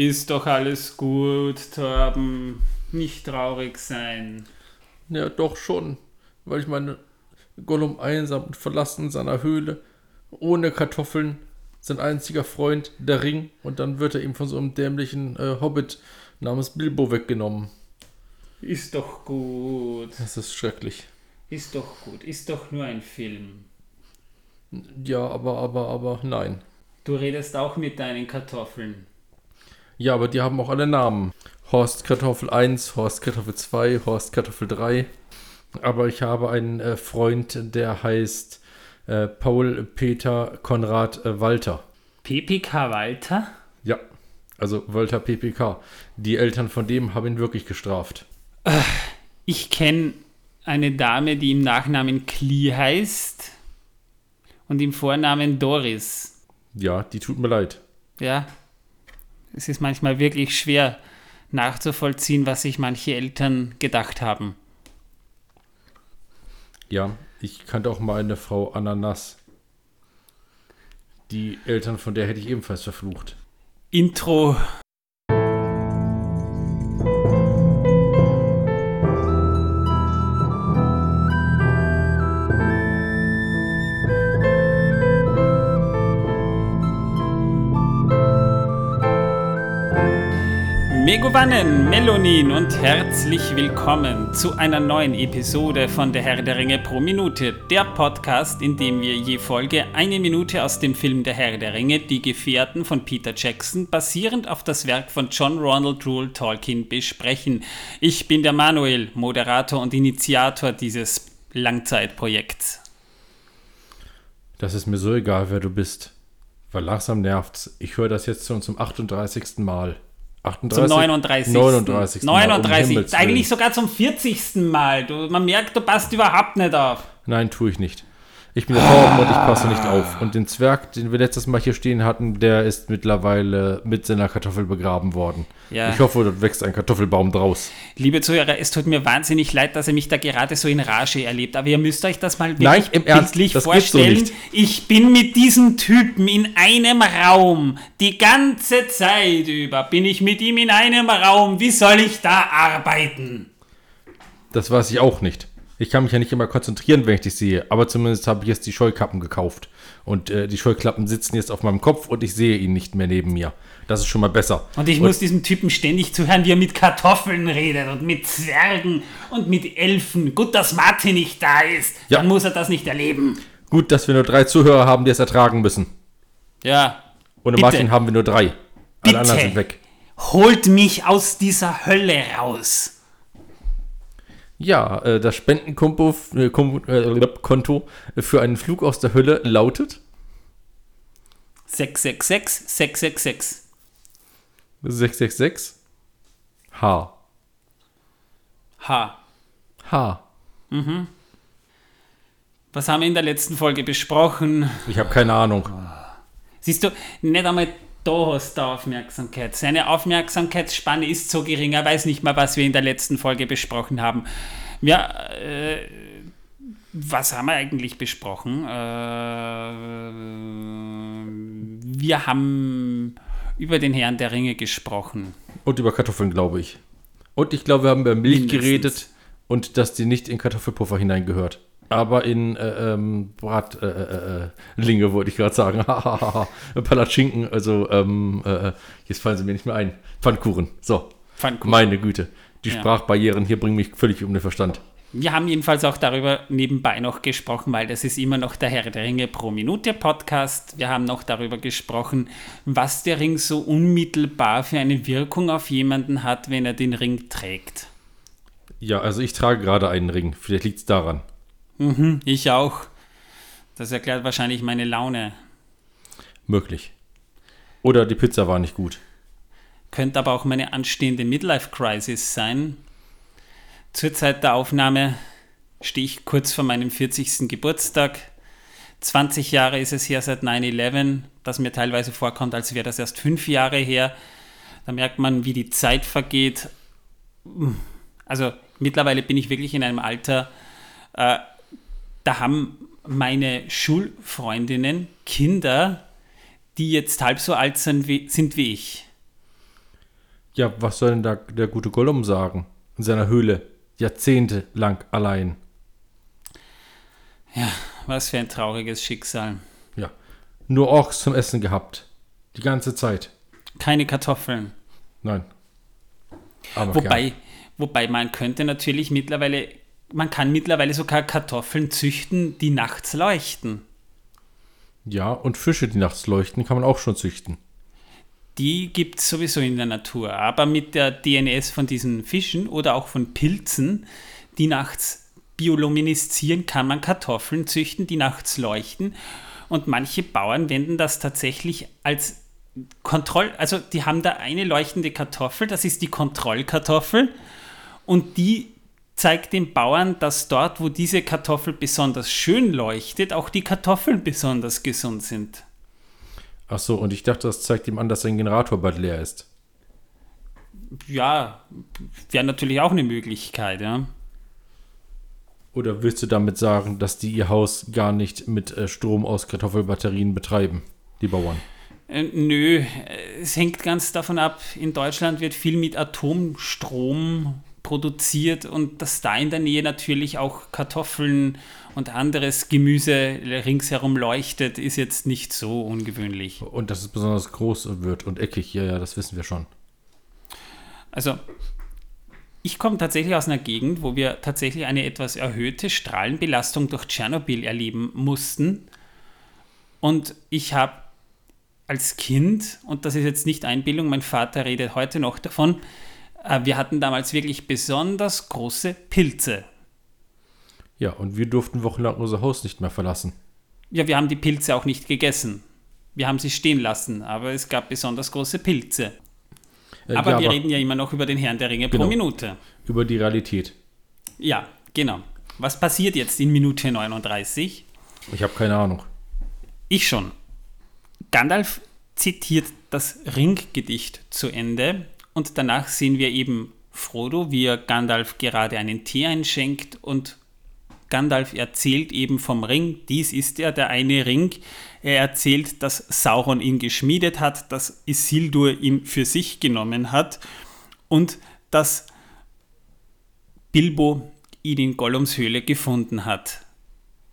Ist doch alles gut, Torben. Nicht traurig sein. Ja, doch schon. Weil ich meine, Gollum einsam und verlassen in seiner Höhle, ohne Kartoffeln, sein einziger Freund, der Ring, und dann wird er ihm von so einem dämlichen äh, Hobbit namens Bilbo weggenommen. Ist doch gut. Das ist schrecklich. Ist doch gut. Ist doch nur ein Film. Ja, aber, aber, aber, nein. Du redest auch mit deinen Kartoffeln. Ja, aber die haben auch alle Namen. Horst Kartoffel 1, Horst Kartoffel 2, Horst Kartoffel 3. Aber ich habe einen äh, Freund, der heißt äh, Paul Peter Konrad äh, Walter. PPK Walter? Ja, also Walter PPK. Die Eltern von dem haben ihn wirklich gestraft. Ich kenne eine Dame, die im Nachnamen Klee heißt und im Vornamen Doris. Ja, die tut mir leid. Ja, es ist manchmal wirklich schwer nachzuvollziehen, was sich manche Eltern gedacht haben. Ja, ich kannte auch mal eine Frau Ananas. Die Eltern von der hätte ich ebenfalls verflucht. Intro. Megovanen, Melonin und herzlich willkommen zu einer neuen Episode von Der Herr der Ringe pro Minute, der Podcast, in dem wir je Folge eine Minute aus dem Film Der Herr der Ringe, Die Gefährten von Peter Jackson, basierend auf das Werk von John Ronald Rule Tolkien besprechen. Ich bin der Manuel, Moderator und Initiator dieses Langzeitprojekts. Das ist mir so egal, wer du bist. Weil langsam nervt's. Ich höre das jetzt schon zum 38. Mal. 38, zum 39. 39. 39. Um eigentlich sogar zum 40. Mal. Du, man merkt, du passt überhaupt nicht auf. Nein, tue ich nicht. Ich bin der Tauben und ich passe nicht auf. Und den Zwerg, den wir letztes Mal hier stehen hatten, der ist mittlerweile mit seiner Kartoffel begraben worden. Ja. Ich hoffe, dort wächst ein Kartoffelbaum draus. Liebe Zuhörer, es tut mir wahnsinnig leid, dass ihr mich da gerade so in Rage erlebt. Aber ihr müsst euch das mal Nein, im Ernst, vorstellen. So ich bin mit diesem Typen in einem Raum. Die ganze Zeit über bin ich mit ihm in einem Raum. Wie soll ich da arbeiten? Das weiß ich auch nicht. Ich kann mich ja nicht immer konzentrieren, wenn ich dich sehe, aber zumindest habe ich jetzt die Scheukappen gekauft. Und äh, die Scheuklappen sitzen jetzt auf meinem Kopf und ich sehe ihn nicht mehr neben mir. Das ist schon mal besser. Und ich und muss diesem Typen ständig zuhören, wie er mit Kartoffeln redet und mit Zwergen und mit Elfen. Gut, dass Martin nicht da ist. Ja. Dann muss er das nicht erleben. Gut, dass wir nur drei Zuhörer haben, die es ertragen müssen. Ja. Ohne Bitte. Martin haben wir nur drei. Alle Bitte. anderen sind weg. Holt mich aus dieser Hölle raus. Ja, äh, das Spendenkonto äh, äh, für einen Flug aus der Hölle lautet 666 666 666 H. H. H. Mhm. Was haben wir in der letzten Folge besprochen? Ich habe keine Ahnung. Siehst du, nicht einmal da hast du Aufmerksamkeit. Seine Aufmerksamkeitsspanne ist so gering, er weiß nicht mal, was wir in der letzten Folge besprochen haben. Ja, äh, was haben wir eigentlich besprochen? Äh, wir haben über den Herrn der Ringe gesprochen. Und über Kartoffeln, glaube ich. Und ich glaube, wir haben über Milch Mindestens. geredet und dass die nicht in Kartoffelpuffer hineingehört aber in äh, ähm, Bratlinge, äh, äh, äh wollte ich gerade sagen. Palatschinken, also ähm, äh, jetzt fallen sie mir nicht mehr ein. Pfannkuchen, so. Pfannkuchen. Meine Güte. Die ja. Sprachbarrieren hier bringen mich völlig um den Verstand. Wir haben jedenfalls auch darüber nebenbei noch gesprochen, weil das ist immer noch der Herr der Ringe pro Minute Podcast. Wir haben noch darüber gesprochen, was der Ring so unmittelbar für eine Wirkung auf jemanden hat, wenn er den Ring trägt. Ja, also ich trage gerade einen Ring. Vielleicht liegt es daran. Mhm, ich auch. Das erklärt wahrscheinlich meine Laune. Möglich. Oder die Pizza war nicht gut. Könnte aber auch meine anstehende Midlife-Crisis sein. Zur Zeit der Aufnahme stehe ich kurz vor meinem 40. Geburtstag. 20 Jahre ist es her seit 9-11, das mir teilweise vorkommt, als wäre das erst fünf Jahre her. Da merkt man, wie die Zeit vergeht. Also mittlerweile bin ich wirklich in einem Alter, äh, da haben meine Schulfreundinnen Kinder, die jetzt halb so alt sind wie, sind wie ich. Ja, was soll denn da der gute Gollum sagen? In seiner Höhle. Jahrzehntelang allein. Ja, was für ein trauriges Schicksal. Ja. Nur Orks zum Essen gehabt. Die ganze Zeit. Keine Kartoffeln. Nein. Aber wobei, wobei man könnte natürlich mittlerweile, man kann mittlerweile sogar Kartoffeln züchten, die nachts leuchten. Ja, und Fische, die nachts leuchten, kann man auch schon züchten. Die gibt es sowieso in der Natur. Aber mit der DNS von diesen Fischen oder auch von Pilzen, die nachts biolumineszieren, kann man Kartoffeln züchten, die nachts leuchten. Und manche Bauern wenden das tatsächlich als Kontroll, also die haben da eine leuchtende Kartoffel, das ist die Kontrollkartoffel. Und die zeigt den Bauern, dass dort, wo diese Kartoffel besonders schön leuchtet, auch die Kartoffeln besonders gesund sind. Ach so, und ich dachte, das zeigt ihm an, dass sein Generator bald leer ist. Ja, wäre natürlich auch eine Möglichkeit, ja. Oder willst du damit sagen, dass die ihr Haus gar nicht mit äh, Strom aus Kartoffelbatterien betreiben, die Bauern? Äh, nö, es hängt ganz davon ab. In Deutschland wird viel mit Atomstrom produziert und dass da in der Nähe natürlich auch Kartoffeln und anderes Gemüse ringsherum leuchtet, ist jetzt nicht so ungewöhnlich. Und dass es besonders groß wird und eckig, ja, ja, das wissen wir schon. Also, ich komme tatsächlich aus einer Gegend, wo wir tatsächlich eine etwas erhöhte Strahlenbelastung durch Tschernobyl erleben mussten. Und ich habe als Kind, und das ist jetzt nicht Einbildung, mein Vater redet heute noch davon, wir hatten damals wirklich besonders große Pilze. Ja, und wir durften wochenlang unser Haus nicht mehr verlassen. Ja, wir haben die Pilze auch nicht gegessen. Wir haben sie stehen lassen, aber es gab besonders große Pilze. Äh, aber ja, wir aber reden ja immer noch über den Herrn der Ringe genau, pro Minute. Über die Realität. Ja, genau. Was passiert jetzt in Minute 39? Ich habe keine Ahnung. Ich schon. Gandalf zitiert das Ringgedicht zu Ende und danach sehen wir eben Frodo, wie er Gandalf gerade einen Tee einschenkt und Gandalf erzählt eben vom Ring, dies ist er, der eine Ring. Er erzählt, dass Sauron ihn geschmiedet hat, dass Isildur ihn für sich genommen hat und dass Bilbo ihn in Gollums Höhle gefunden hat.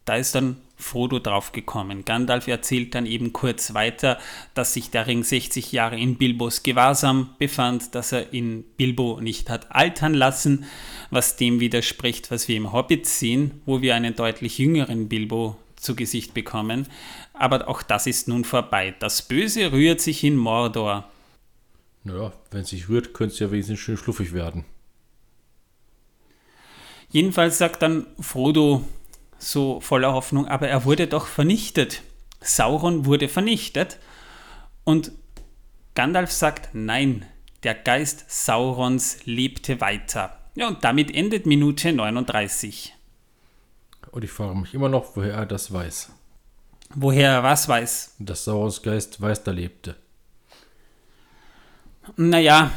Da ist dann Frodo draufgekommen. Gandalf erzählt dann eben kurz weiter, dass sich der Ring 60 Jahre in Bilbos Gewahrsam befand, dass er in Bilbo nicht hat altern lassen, was dem widerspricht, was wir im Hobbit sehen, wo wir einen deutlich jüngeren Bilbo zu Gesicht bekommen. Aber auch das ist nun vorbei. Das Böse rührt sich in Mordor. Naja, wenn es sich rührt, könnte es ja wesentlich schön schluffig werden. Jedenfalls sagt dann Frodo so voller Hoffnung, aber er wurde doch vernichtet. Sauron wurde vernichtet. Und Gandalf sagt, nein, der Geist Saurons lebte weiter. Ja, und damit endet Minute 39. Und ich frage mich immer noch, woher er das weiß. Woher er was weiß? Dass Saurons Geist weiter lebte. Naja,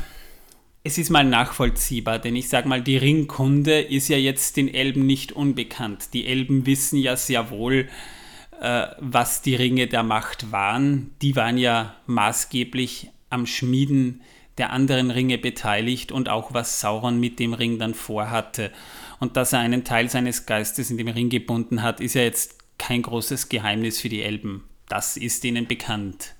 es ist mal nachvollziehbar, denn ich sage mal, die Ringkunde ist ja jetzt den Elben nicht unbekannt. Die Elben wissen ja sehr wohl, äh, was die Ringe der Macht waren. Die waren ja maßgeblich am Schmieden der anderen Ringe beteiligt und auch was Sauron mit dem Ring dann vorhatte. Und dass er einen Teil seines Geistes in dem Ring gebunden hat, ist ja jetzt kein großes Geheimnis für die Elben. Das ist ihnen bekannt.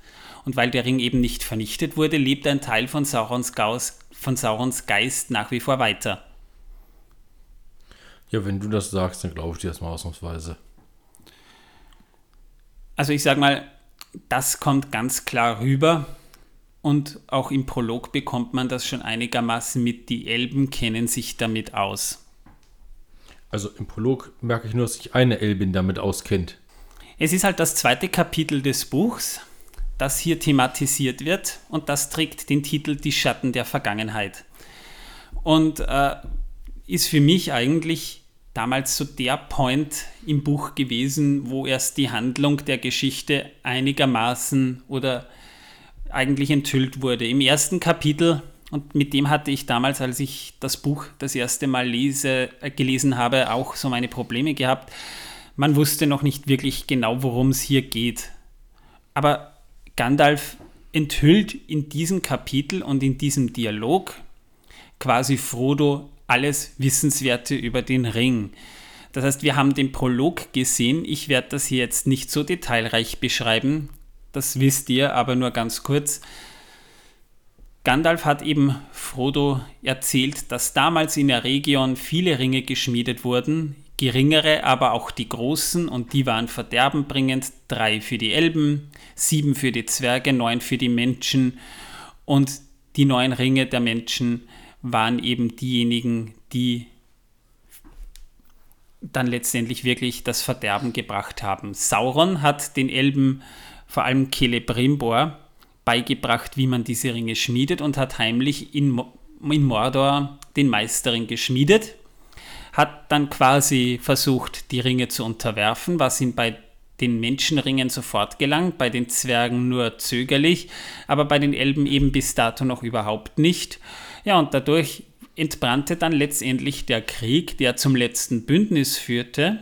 Und weil der Ring eben nicht vernichtet wurde, lebt ein Teil von Saurons Gaus von Saurons Geist nach wie vor weiter. Ja, wenn du das sagst, dann glaube ich dir das mal ausnahmsweise. Also ich sage mal, das kommt ganz klar rüber und auch im Prolog bekommt man das schon einigermaßen mit. Die Elben kennen sich damit aus. Also im Prolog merke ich nur, dass sich eine Elbin damit auskennt. Es ist halt das zweite Kapitel des Buchs das hier thematisiert wird und das trägt den Titel Die Schatten der Vergangenheit. Und äh, ist für mich eigentlich damals so der Point im Buch gewesen, wo erst die Handlung der Geschichte einigermaßen oder eigentlich enthüllt wurde. Im ersten Kapitel, und mit dem hatte ich damals, als ich das Buch das erste Mal lese, äh, gelesen habe, auch so meine Probleme gehabt. Man wusste noch nicht wirklich genau, worum es hier geht. Aber Gandalf enthüllt in diesem Kapitel und in diesem Dialog quasi Frodo alles Wissenswerte über den Ring. Das heißt, wir haben den Prolog gesehen. Ich werde das hier jetzt nicht so detailreich beschreiben. Das wisst ihr, aber nur ganz kurz. Gandalf hat eben Frodo erzählt, dass damals in der Region viele Ringe geschmiedet wurden, geringere, aber auch die großen, und die waren verderbenbringend. Drei für die Elben, sieben für die Zwerge, neun für die Menschen. Und die neun Ringe der Menschen waren eben diejenigen, die dann letztendlich wirklich das Verderben gebracht haben. Sauron hat den Elben, vor allem Celebrimbor, beigebracht, wie man diese Ringe schmiedet und hat heimlich in, in Mordor den Meisterring geschmiedet, hat dann quasi versucht, die Ringe zu unterwerfen, was ihm bei den Menschenringen sofort gelang, bei den Zwergen nur zögerlich, aber bei den Elben eben bis dato noch überhaupt nicht. Ja, und dadurch entbrannte dann letztendlich der Krieg, der zum letzten Bündnis führte.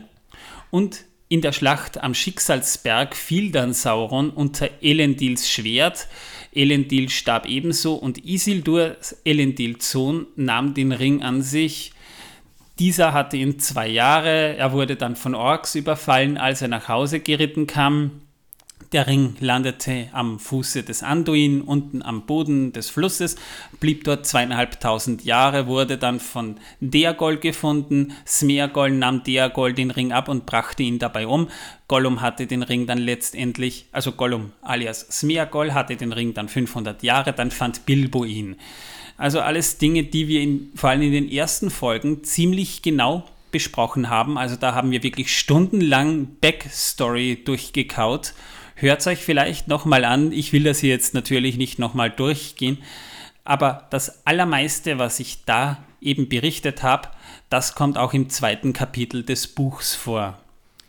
Und in der Schlacht am Schicksalsberg fiel dann Sauron unter Elendils Schwert. Elendil starb ebenso und Isildur, Elendils Sohn, nahm den Ring an sich. Dieser hatte ihn zwei Jahre. Er wurde dann von Orks überfallen, als er nach Hause geritten kam. Der Ring landete am Fuße des Anduin, unten am Boden des Flusses, blieb dort zweieinhalbtausend Jahre, wurde dann von Deagol gefunden. Smeagol nahm Deagol den Ring ab und brachte ihn dabei um. Gollum hatte den Ring dann letztendlich, also Gollum alias Smeagol hatte den Ring dann 500 Jahre, dann fand Bilbo ihn. Also alles Dinge, die wir in, vor allem in den ersten Folgen ziemlich genau besprochen haben. Also da haben wir wirklich stundenlang Backstory durchgekaut Hört es euch vielleicht nochmal an. Ich will das hier jetzt natürlich nicht nochmal durchgehen. Aber das Allermeiste, was ich da eben berichtet habe, das kommt auch im zweiten Kapitel des Buchs vor.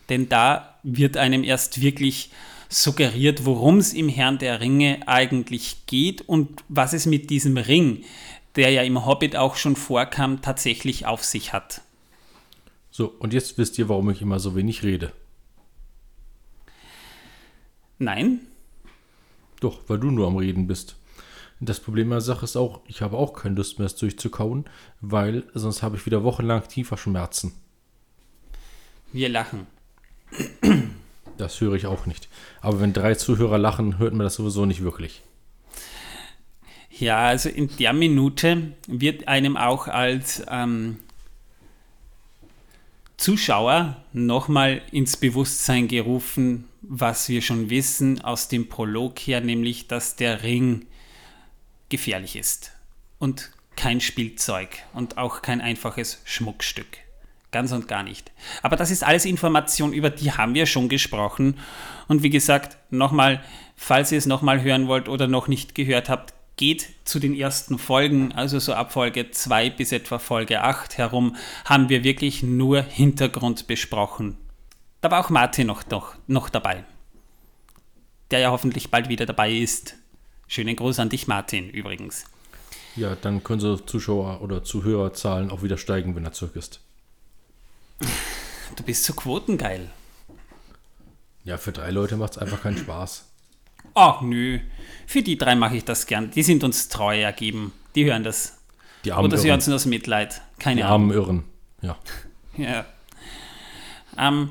Denn da wird einem erst wirklich suggeriert, worum es im Herrn der Ringe eigentlich geht und was es mit diesem Ring, der ja im Hobbit auch schon vorkam, tatsächlich auf sich hat. So, und jetzt wisst ihr, warum ich immer so wenig rede. Nein. Doch, weil du nur am Reden bist. Das Problem der Sache ist auch, ich habe auch keine Lust mehr, es durchzukauen, weil sonst habe ich wieder wochenlang tiefer Schmerzen. Wir lachen. Das höre ich auch nicht. Aber wenn drei Zuhörer lachen, hört man das sowieso nicht wirklich. Ja, also in der Minute wird einem auch als ähm, Zuschauer nochmal ins Bewusstsein gerufen, was wir schon wissen aus dem Prolog her, nämlich dass der Ring gefährlich ist und kein Spielzeug und auch kein einfaches Schmuckstück. Ganz und gar nicht. Aber das ist alles Information, über die haben wir schon gesprochen. Und wie gesagt, nochmal, falls ihr es nochmal hören wollt oder noch nicht gehört habt, geht zu den ersten Folgen, also so ab Folge 2 bis etwa Folge 8 herum, haben wir wirklich nur Hintergrund besprochen. Da war auch Martin noch, noch, noch dabei, der ja hoffentlich bald wieder dabei ist. Schönen Gruß an dich, Martin, übrigens. Ja, dann können so Zuschauer- oder Zuhörerzahlen auch wieder steigen, wenn er zurück ist. Du bist so quotengeil. Ja, für drei Leute macht es einfach keinen Spaß. Ach nö, für die drei mache ich das gern. Die sind uns treu ergeben. Die hören das. Die armen Oder sie hören es nur aus Mitleid. Keine Die Ahnung. armen Irren. Ja. Ja. Ähm,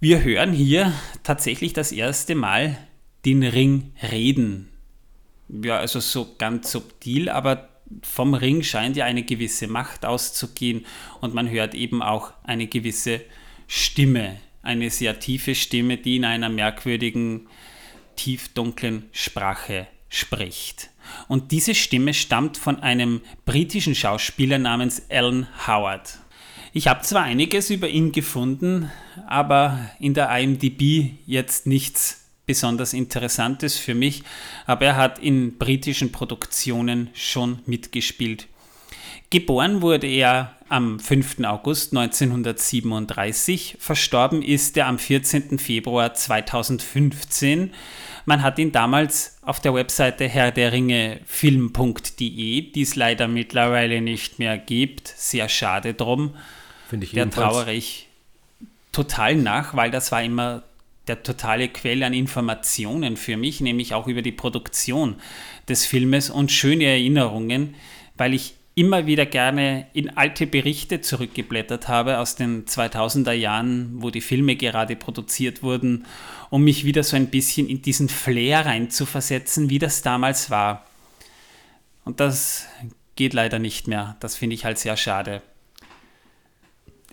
wir hören hier tatsächlich das erste Mal den Ring reden. Ja, also so ganz subtil, aber vom Ring scheint ja eine gewisse Macht auszugehen und man hört eben auch eine gewisse Stimme, eine sehr tiefe Stimme, die in einer merkwürdigen, tiefdunklen Sprache spricht. Und diese Stimme stammt von einem britischen Schauspieler namens Alan Howard. Ich habe zwar einiges über ihn gefunden, aber in der IMDb jetzt nichts besonders Interessantes für mich, aber er hat in britischen Produktionen schon mitgespielt. Geboren wurde er am 5. August 1937, verstorben ist er am 14. Februar 2015. Man hat ihn damals auf der Webseite Herr der Ringe film.de, die es leider mittlerweile nicht mehr gibt, sehr schade drum, Finde ich der trauere ich total nach, weil das war immer der totale Quell an Informationen für mich, nämlich auch über die Produktion des Filmes und schöne Erinnerungen, weil ich immer wieder gerne in alte Berichte zurückgeblättert habe aus den 2000er Jahren, wo die Filme gerade produziert wurden, um mich wieder so ein bisschen in diesen Flair reinzuversetzen, wie das damals war. Und das geht leider nicht mehr. Das finde ich halt sehr schade.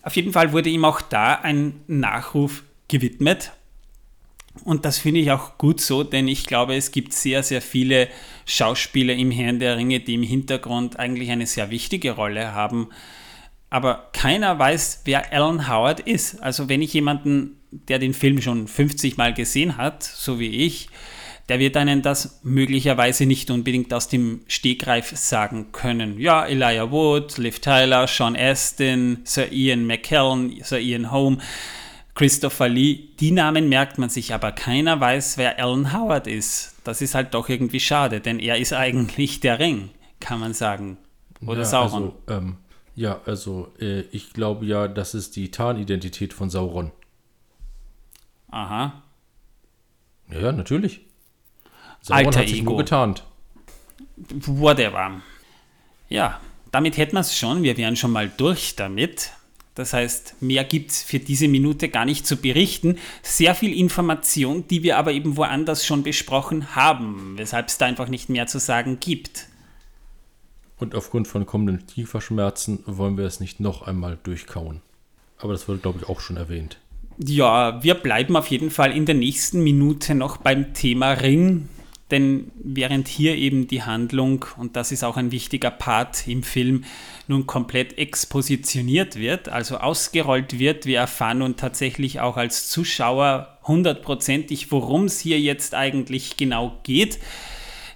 Auf jeden Fall wurde ihm auch da ein Nachruf gewidmet. Und das finde ich auch gut so, denn ich glaube, es gibt sehr, sehr viele Schauspieler im Herrn der Ringe, die im Hintergrund eigentlich eine sehr wichtige Rolle haben. Aber keiner weiß, wer Alan Howard ist. Also wenn ich jemanden, der den Film schon 50 Mal gesehen hat, so wie ich, der wird einen das möglicherweise nicht unbedingt aus dem Stegreif sagen können. Ja, Elijah Wood, Liv Tyler, Sean Astin, Sir Ian McKellen, Sir Ian Holm, Christopher Lee, die Namen merkt man sich, aber keiner weiß, wer Alan Howard ist. Das ist halt doch irgendwie schade, denn er ist eigentlich der Ring, kann man sagen. Oder ja, Sauron. Also, ähm, ja, also äh, ich glaube ja, das ist die Tarnidentität von Sauron. Aha. Ja, ja, natürlich. Sauron Alter hat sich Ego. nur getarnt. Whatever. Ja, damit hätten wir es schon. Wir wären schon mal durch damit. Das heißt, mehr gibt es für diese Minute gar nicht zu berichten. Sehr viel Information, die wir aber eben woanders schon besprochen haben, weshalb es da einfach nicht mehr zu sagen gibt. Und aufgrund von kommenden Kieferschmerzen wollen wir es nicht noch einmal durchkauen. Aber das wurde, glaube ich, auch schon erwähnt. Ja, wir bleiben auf jeden Fall in der nächsten Minute noch beim Thema Ring, denn während hier eben die Handlung, und das ist auch ein wichtiger Part im Film, nun komplett expositioniert wird, also ausgerollt wird, wir erfahren nun tatsächlich auch als Zuschauer hundertprozentig, worum es hier jetzt eigentlich genau geht,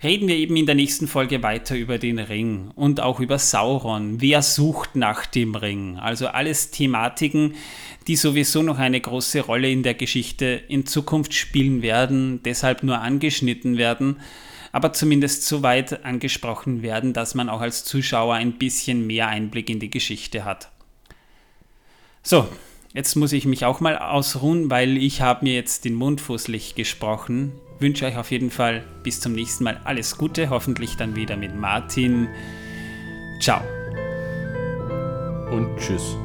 reden wir eben in der nächsten Folge weiter über den Ring und auch über Sauron. Wer sucht nach dem Ring? Also alles Thematiken, die sowieso noch eine große Rolle in der Geschichte in Zukunft spielen werden, deshalb nur angeschnitten werden, aber zumindest so weit angesprochen werden, dass man auch als Zuschauer ein bisschen mehr Einblick in die Geschichte hat. So, jetzt muss ich mich auch mal ausruhen, weil ich habe mir jetzt den Mund fußlich gesprochen. Wünsche euch auf jeden Fall bis zum nächsten Mal alles Gute, hoffentlich dann wieder mit Martin. Ciao. Und tschüss.